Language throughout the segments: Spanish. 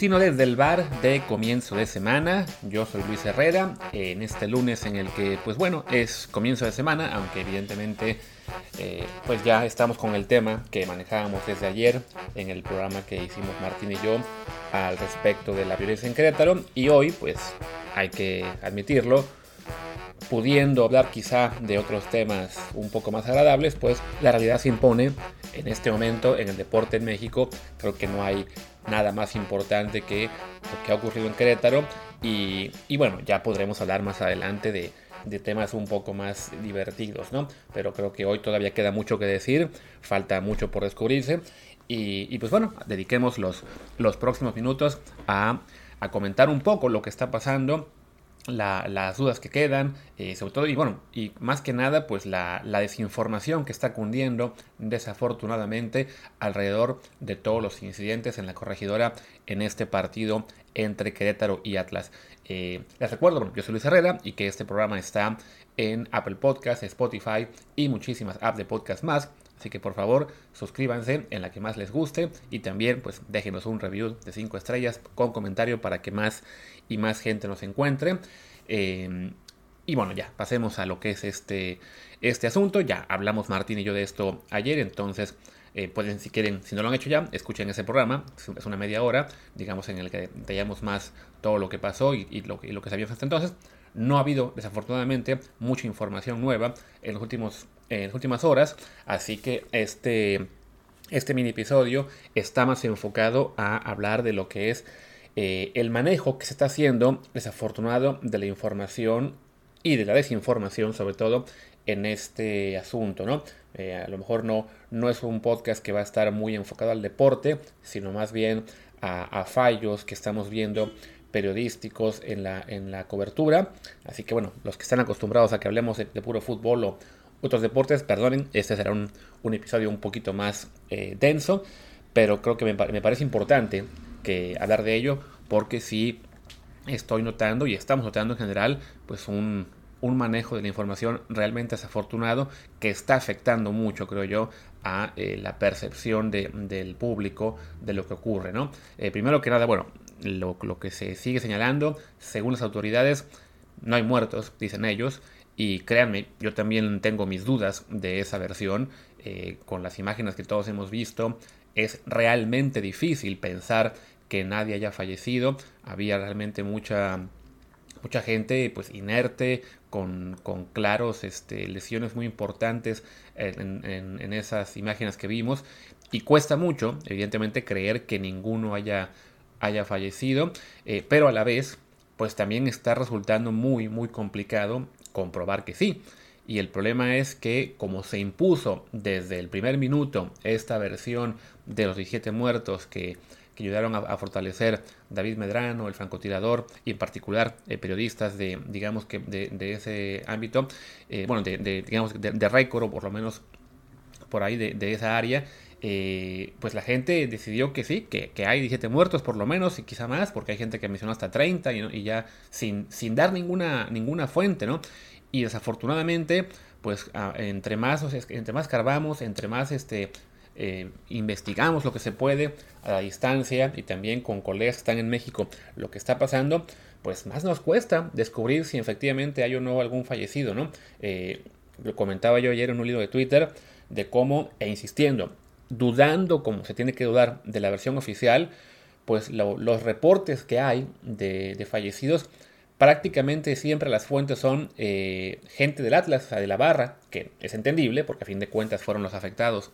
matutino desde el bar de comienzo de semana. Yo soy Luis Herrera, en este lunes en el que, pues bueno, es comienzo de semana, aunque evidentemente, eh, pues ya estamos con el tema que manejábamos desde ayer en el programa que hicimos Martín y yo al respecto de la violencia en Querétaro. Y hoy, pues hay que admitirlo, pudiendo hablar quizá de otros temas un poco más agradables, pues la realidad se impone en este momento en el deporte en México. Creo que no hay nada más importante que lo que ha ocurrido en Querétaro. Y, bueno, ya podremos hablar más adelante de, temas un poco más divertidos, ¿no? Pero creo que hoy todavía queda mucho que decir, falta mucho por descubrirse. Y, pues bueno, dediquemos los, próximos minutos a comentar un poco lo que está pasando las dudas que quedan, eh, sobre todo, y bueno, y más que nada, pues la, desinformación que está cundiendo desafortunadamente alrededor de todos los incidentes en la corregidora en este partido entre Querétaro y Atlas. Eh, les recuerdo, yo soy Luis Herrera y que este programa está en Apple Podcasts, Spotify y muchísimas apps de podcast más. Así que por favor suscríbanse en la que más les guste y también pues déjenos un review de 5 estrellas con comentario para que más y más gente nos encuentre. Em, y bueno, ya, pasemos a lo que es este, este asunto. Ya hablamos Martín y yo de esto ayer, entonces eh, pueden, si quieren, si no lo han hecho ya, escuchen ese programa. Es una media hora, digamos, en el que detallamos más todo lo que pasó y, lo, y lo que sabíamos hasta entonces. No ha habido, desafortunadamente, mucha información nueva en, los últimos, en las últimas horas, así que este, este mini episodio está más enfocado a hablar de lo que es eh, el manejo que se está haciendo, desafortunado, de la información y de la desinformación, sobre todo en este asunto, ¿no? Eh, a lo mejor no, no es un podcast que va a estar muy enfocado al deporte, sino más bien a, fallos que estamos viendo periodísticos en la, en la cobertura. Así que bueno, los que están acostumbrados a que hablemos de, puro fútbol o otros deportes, perdonen, este será un, episodio un poquito más eh, denso, pero creo que me, me parece importante que hablar de ello porque sí estoy notando y estamos notando en general pues un, manejo de la información realmente desafortunado que está afectando mucho, creo yo, a eh, la percepción del público de lo que ocurre. ¿no? Eh, primero que nada, bueno, lo, que se sigue señalando, según las autoridades, no hay muertos, dicen ellos, y créanme, yo también tengo mis dudas de esa versión, eh, con las imágenes que todos hemos visto, es realmente difícil pensar que nadie haya fallecido. Había realmente mucha, mucha gente pues inerte, con, claros este, lesiones muy importantes en, esas imágenes que vimos. Y cuesta mucho, evidentemente, creer que ninguno haya, haya fallecido, eh, pero a la vez, pues también está resultando muy, muy complicado comprobar que sí. Y el problema es que como se impuso desde el primer minuto esta versión de los 17 muertos que, ayudaron a, fortalecer David Medrano, el francotirador, y en particular eh, periodistas de, digamos que de, ese ámbito, eh, bueno, de, digamos de, récord o por lo menos por ahí de, esa área, eh, pues la gente decidió que sí, que, hay 17 muertos por lo menos y quizá más, porque hay gente que mencionó hasta 30 y, ya sin, sin dar ninguna, ninguna fuente, ¿no? Y desafortunadamente, pues entre más, entre más carbamos, entre más este, eh, investigamos lo que se puede a la distancia y también con colegas que están en México lo que está pasando, pues más nos cuesta descubrir si efectivamente hay o no algún fallecido, ¿no? Eh, lo comentaba yo ayer en un libro de Twitter de cómo, e insistiendo, dudando como se tiene que dudar de la versión oficial, pues los reportes que hay de fallecidos prácticamente siempre las fuentes son eh, gente del Atlas, de la barra, que es entendible porque a fin de cuentas fueron los afectados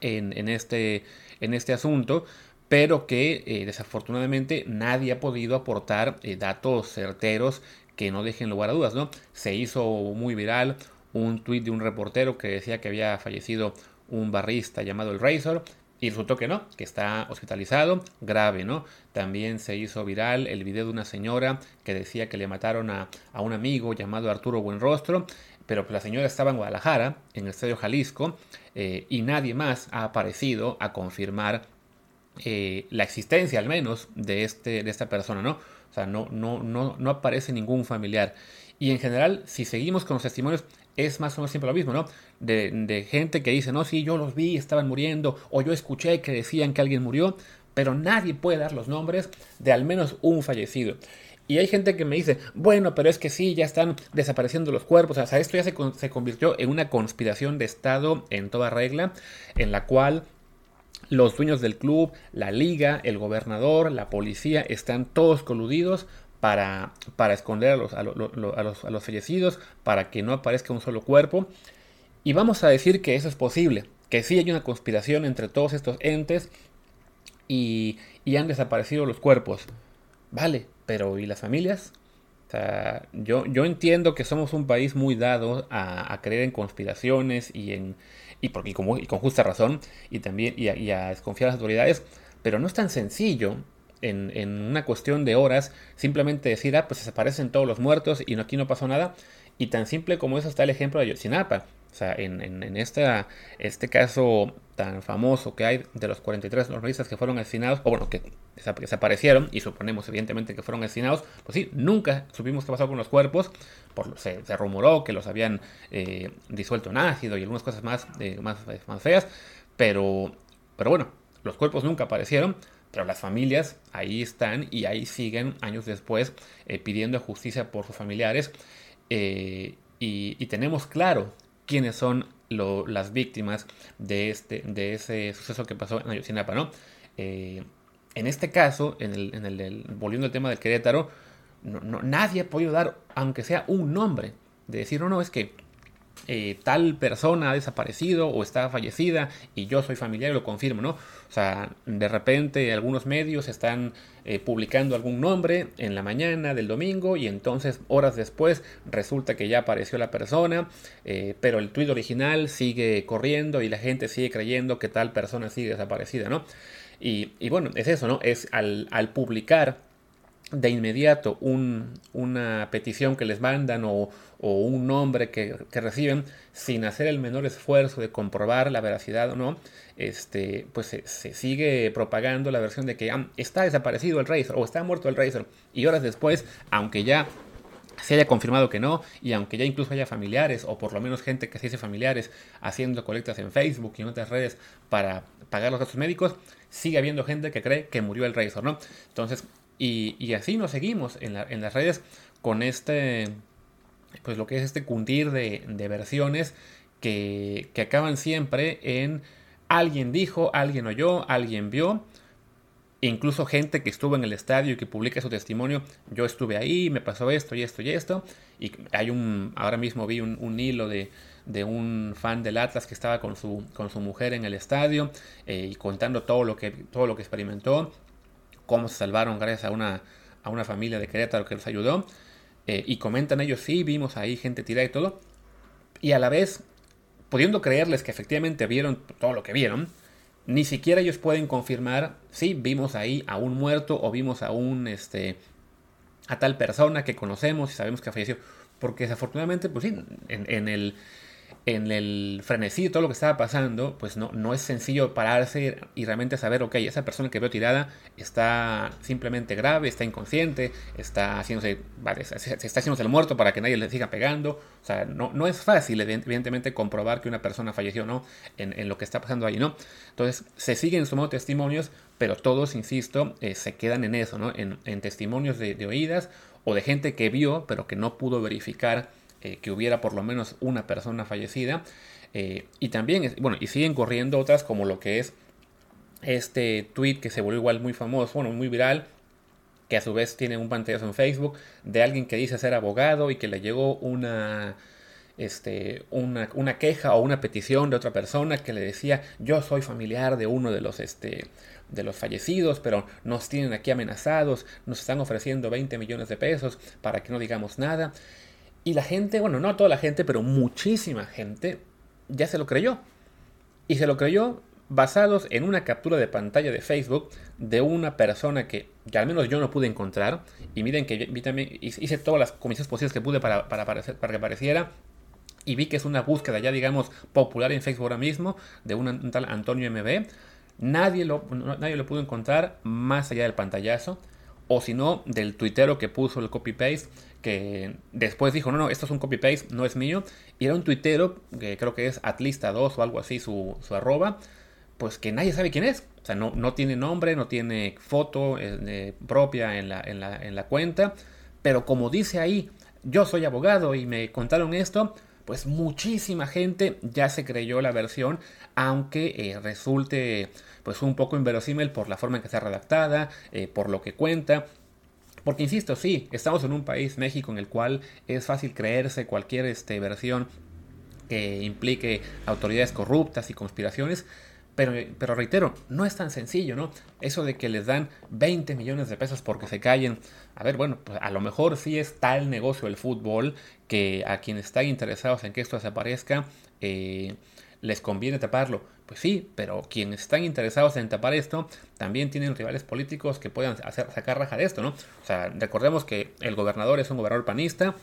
en, este, en este asunto, pero que eh, desafortunadamente nadie ha podido aportar eh, datos certeros que no dejen lugar a dudas, ¿no? Se hizo muy viral un tuit de un reportero que decía que había fallecido un barrista llamado el Razor y resultó que no, que está hospitalizado, grave, ¿no? También se hizo viral el video de una señora que decía que le mataron a, un amigo llamado Arturo Buenrostro, pero la señora estaba en Guadalajara, en el Estadio Jalisco, eh, y nadie más ha aparecido a confirmar eh, la existencia, al menos, de, este, de esta persona, ¿no? O sea, no, no, no, no aparece ningún familiar. Y en general, si seguimos con los testimonios, es más o menos siempre lo mismo, ¿no? De, gente que dice, no, sí, yo los vi, estaban muriendo, o yo escuché que decían que alguien murió, pero nadie puede dar los nombres de al menos un fallecido. Y hay gente que me dice, bueno, pero es que sí, ya están desapareciendo los cuerpos. O sea, esto ya se, se convirtió en una conspiración de Estado en toda regla, en la cual los dueños del club, la liga, el gobernador, la policía, están todos coludidos para, para esconder a los, a, los, a los fallecidos, para que no aparezca un solo cuerpo. Y vamos a decir que eso es posible, que sí hay una conspiración entre todos estos entes y, y han desaparecido los cuerpos. Vale, pero ¿y las familias? Yo, yo entiendo que somos un país muy dado a, creer en conspiraciones y en y, porque, y, con, y con justa razón y también y a, desconfiar a las autoridades, pero no es tan sencillo en, una cuestión de horas simplemente decir, ah, pues desaparecen todos los muertos y aquí no pasó nada. Y tan simple como eso está el ejemplo de Yotzinapa. O sea, en, este caso tan famoso que hay de los 43 normalistas que fueron asesinados, o bueno, que desaparecieron, y suponemos evidentemente que fueron asesinados, pues sí, nunca supimos qué pasó con los cuerpos, por, se, se rumoró que los habían eh, disuelto en ácido y algunas cosas más, eh, más, más feas, pero, pero bueno, los cuerpos nunca aparecieron, pero las familias ahí están y ahí siguen años después eh, pidiendo justicia por sus familiares. y, y, tenemos claro quiénes son las víctimas de, este, de ese suceso que pasó en Ayotzinapa, ¿no? Eh, en este caso, en el, en el, volviendo al tema del Querétaro, no, nadie ha podido dar, aunque sea un nombre, de decir, no, no, es que eh, tal persona ha desaparecido o está fallecida y yo soy familiar y lo confirmo, ¿no? O sea, de repente algunos medios están eh, publicando algún nombre en la mañana del domingo y entonces horas después resulta que ya apareció la persona, eh, pero el tuit original sigue corriendo y la gente sigue creyendo que tal persona sigue desaparecida, ¿no? Y, bueno, es eso, ¿no? Es al publicar de inmediato una petición que les mandan o, un nombre que, reciben sin hacer el menor esfuerzo de comprobar la veracidad o no, este, pues se, sigue propagando la versión de que ah, está desaparecido el Razer o está muerto el Razer y horas después, aunque ya se haya confirmado que no, y aunque ya incluso haya familiares, o por lo menos gente que se dice familiares, haciendo colectas en Facebook y en otras redes para pagar los gastos médicos, sigue habiendo gente que cree que murió el Razer, ¿no? Entonces, y, así nos seguimos en, las redes con este, pues lo que es este cundir de, versiones que, acaban siempre en alguien dijo, alguien oyó, alguien vio. Incluso gente que estuvo en el estadio y que publica su testimonio, yo estuve ahí, me pasó esto y esto y esto. Y hay un, ahora mismo vi un, hilo de, un fan del Atlas que estaba con su, con su mujer en el estadio eh, y contando todo lo que, todo lo que experimentó cómo se salvaron gracias a una, a una familia de Querétaro que los ayudó. Eh, y comentan ellos, sí, vimos ahí gente tirada y todo. Y a la vez, pudiendo creerles que efectivamente vieron todo lo que vieron, ni siquiera ellos pueden confirmar, sí, vimos ahí a un muerto o vimos a un, este, a tal persona que conocemos y sabemos que falleció. Porque desafortunadamente, pues sí, en el en el frenesí todo lo que estaba pasando, pues no, no es sencillo pararse y realmente saber, ok, esa persona que veo tirada está simplemente grave, está inconsciente, está haciéndose, está el muerto para que nadie le siga pegando. O sea, no, no es fácil, evidentemente, comprobar que una persona falleció o no en, lo que está pasando ahí, ¿no? Entonces, se siguen sumando testimonios, pero todos, insisto, eh, se quedan en eso, ¿no? En, testimonios de, de oídas o de gente que vio, pero que no pudo verificar eh, que hubiera por lo menos una persona fallecida. Eh, y también, bueno, y siguen corriendo otras como lo que es este tweet que se volvió igual muy famoso, bueno, muy viral, que a su vez tiene un pantallazo en Facebook de alguien que dice ser abogado y que le llegó una, este, una, una, queja o una petición de otra persona que le decía yo soy familiar de uno de los, este, de los fallecidos, pero nos tienen aquí amenazados, nos están ofreciendo 20 millones de pesos para que no digamos nada. Y la gente, bueno, no toda la gente, pero muchísima gente ya se lo creyó. Y se lo creyó basados en una captura de pantalla de Facebook de una persona que, ya al menos yo no pude encontrar. Y miren que también hice todas las comisiones posibles que pude para, para, para que apareciera. Y vi que es una búsqueda ya, digamos, popular en Facebook ahora mismo de un tal Antonio MB. Nadie nadie lo pudo encontrar más allá del pantallazo. O si no, del tuitero que puso el copy-paste que después dijo, no, no, esto es un copy-paste, no es mío. Y era un tuitero, que creo que es Atlista2 o algo así, su, su arroba. pues que nadie sabe quién es. O sea, no, no tiene nombre, no tiene foto eh, propia en la, en, la, en la cuenta, pero como dice ahí, yo soy abogado y me contaron esto, pues muchísima gente ya se creyó la versión, aunque eh, resulte pues un poco inverosímil por la forma en que está redactada, eh, por lo que cuenta. Porque insisto, sí, estamos en un país, México, en el cual es fácil creerse cualquier este, versión que implique autoridades corruptas y conspiraciones, pero, pero, reitero, no es tan sencillo, ¿no? Eso de que les dan 20 millones de pesos porque se callen. A ver, bueno, pues a lo mejor sí es tal negocio el fútbol que a quienes están interesados en que esto desaparezca, eh, les conviene taparlo. Pues sí, pero quienes están interesados en tapar esto también tienen rivales políticos que puedan hacer, sacar raja de esto, ¿no? O sea, recordemos que el gobernador es un gobernador panista,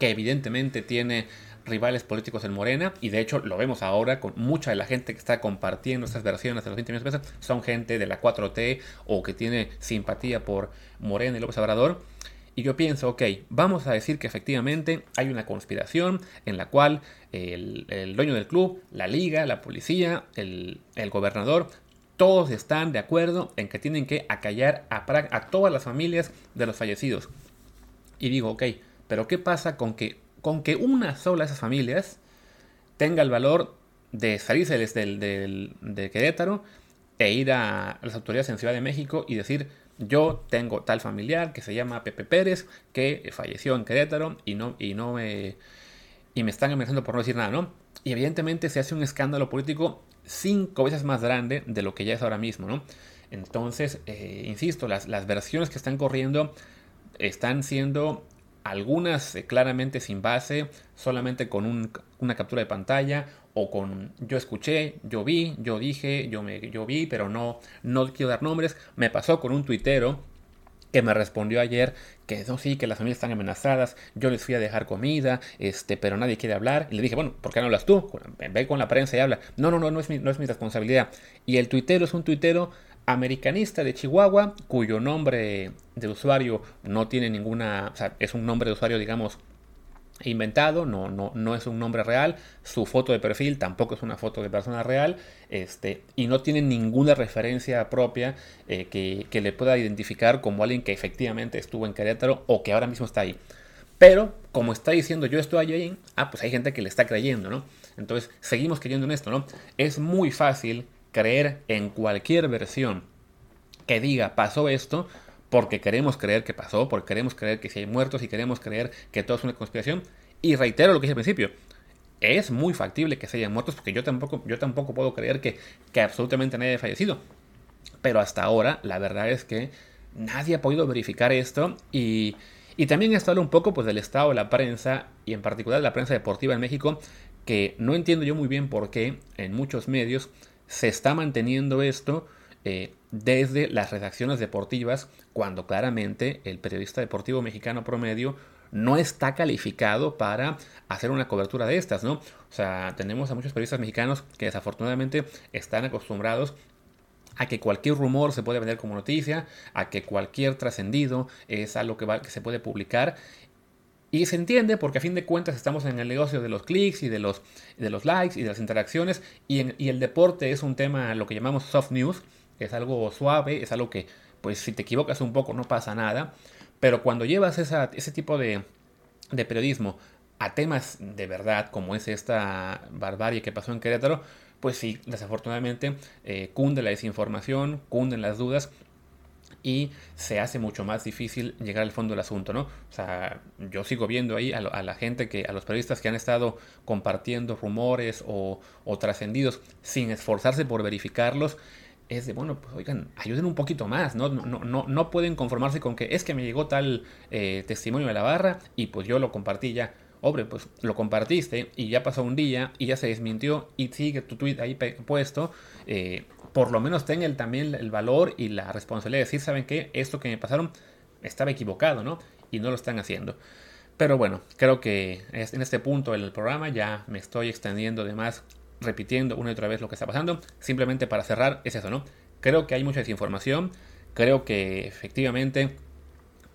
que evidentemente tiene rivales políticos en Morena, y de hecho lo vemos ahora con mucha de la gente que está compartiendo estas versiones de los 20 millones de pesos, son gente de la 4T o que tiene simpatía por Morena y López Obrador. Y yo pienso, ok, vamos a decir que efectivamente hay una conspiración en la cual el, dueño del club, la liga, la policía, el, gobernador, todos están de acuerdo en que tienen que acallar a, a todas las familias de los fallecidos. Y digo, ok, pero ¿qué pasa con que con que una sola de esas familias tenga el valor de salirse del, de Querétaro e ir a las autoridades en Ciudad de México y decir, yo tengo tal familiar que se llama Pepe Pérez, que falleció en Querétaro y no, y no me, y me están amenazando por no decir nada, ¿no? Y evidentemente se hace un escándalo político cinco veces más grande de lo que ya es ahora mismo, ¿no? Entonces, eh, insisto, las, las versiones que están corriendo están siendo algunas eh, claramente sin base, solamente con una captura de pantalla o con yo escuché, yo vi, yo dije, yo, me, yo vi, pero no, no quiero dar nombres. Me pasó con un tuitero que me respondió ayer que no, sí, que las familias están amenazadas, yo les fui a dejar comida, este, pero nadie quiere hablar. Y le dije, bueno, ¿por qué no hablas tú? Ve con la prensa y habla. No, no, no, no es mi, no es mi responsabilidad. Y el tuitero es un tuitero americanista de Chihuahua, cuyo nombre de usuario no tiene ninguna, o sea, es un nombre de usuario, digamos, inventado, no, no, no es un nombre real, su foto de perfil tampoco es una foto de persona real, este, y no tiene ninguna referencia propia eh, que, que, le pueda identificar como alguien que efectivamente estuvo en Querétaro o que ahora mismo está ahí. Pero, como está diciendo yo estoy ahí, ah, pues hay gente que le está creyendo, ¿no? Entonces, seguimos creyendo en esto, ¿no? Es muy fácil creer en cualquier versión que diga pasó esto, porque queremos creer que pasó, porque queremos creer que si hay muertos y queremos creer que todo es una conspiración. Y reitero lo que dije al principio, es muy factible que se hayan muertos porque yo tampoco, yo tampoco puedo creer que, que absolutamente nadie haya fallecido. Pero hasta ahora la verdad es que nadie ha podido verificar esto y, y también esto habla un poco pues, del estado de la prensa y en particular de la prensa deportiva en México que no entiendo yo muy bien por qué en muchos medios se está manteniendo esto eh, desde las redacciones deportivas, cuando claramente el periodista deportivo mexicano promedio no está calificado para hacer una cobertura de estas, ¿no? O sea, tenemos a muchos periodistas mexicanos que desafortunadamente están acostumbrados a que cualquier rumor se puede vender como noticia, a que cualquier trascendido es algo que, se puede publicar y se entiende porque a fin de cuentas estamos en el negocio de los clics y de los, likes y de las interacciones y el deporte es un tema, lo que llamamos soft news, es algo suave, es algo que pues si te equivocas un poco no pasa nada, pero cuando llevas ese tipo de, de periodismo a temas de verdad como es esta barbarie que pasó en Querétaro, pues sí, desafortunadamente eh, cunde la desinformación, cunden las dudas y se hace mucho más difícil llegar al fondo del asunto, ¿no? O sea, yo sigo viendo ahí a, la gente que, a los periodistas que han estado compartiendo rumores o, trascendidos sin esforzarse por verificarlos, es de, bueno, pues oigan, ayuden un poquito más, ¿no? No, no, no pueden conformarse con que es que me llegó tal eh, testimonio de la barra y pues yo lo compartí ya. Hombre, pues lo compartiste y ya pasó un día y ya se desmintió y sigue tu tweet ahí puesto. Eh, por lo menos tenga también el valor y la responsabilidad de decir, ¿saben qué? Esto que me pasaron estaba equivocado, ¿no? Y no lo están haciendo. Pero bueno, creo que en este punto del programa ya me estoy extendiendo de más, repitiendo una y otra vez lo que está pasando. Simplemente para cerrar, es eso, ¿no? Creo que hay mucha desinformación. Creo que efectivamente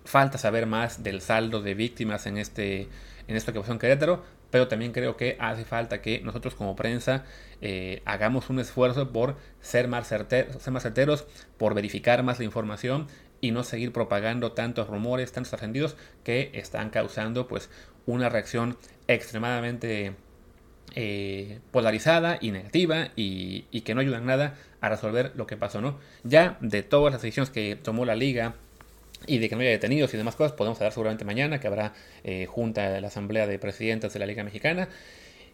falta saber más del saldo de víctimas en, este, en esto que pasó en Querétaro. pero también creo que hace falta que nosotros como prensa eh, hagamos un esfuerzo por ser más, certeros, por verificar más la información y no seguir propagando tantos rumores, tantos trascendidos que están causando pues una reacción extremadamente eh, polarizada y negativa y, que no ayudan nada a resolver lo que pasó, ¿no? Ya de todas las decisiones que tomó la liga y de que no haya detenidos y demás cosas, podemos hablar seguramente mañana, que habrá eh, junta la Asamblea de Presidentes de la Liga Mexicana.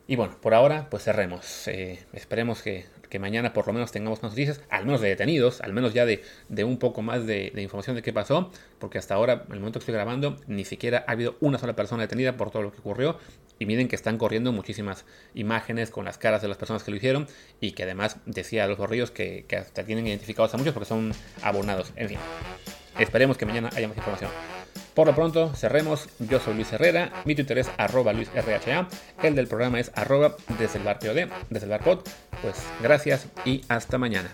Y bueno, por ahora, pues cerremos. Eh, esperemos que, mañana por lo menos tengamos más noticias, al menos de detenidos, al menos ya de, de un poco más de, de, información de qué pasó, porque hasta ahora, en el momento que estoy grabando, ni siquiera ha habido una sola persona detenida por todo lo que ocurrió. Y miren que están corriendo muchísimas imágenes con las caras de las personas que lo hicieron y que además decía a los borrillos que, que hasta tienen identificados a muchos porque son abonados. En fin. Esperemos que mañana haya más información. Por lo pronto, cerremos. Yo soy Luis Herrera, mi Twitter es arroba LuisRHA, el del programa es arroba desde el desde el. Pues gracias y hasta mañana.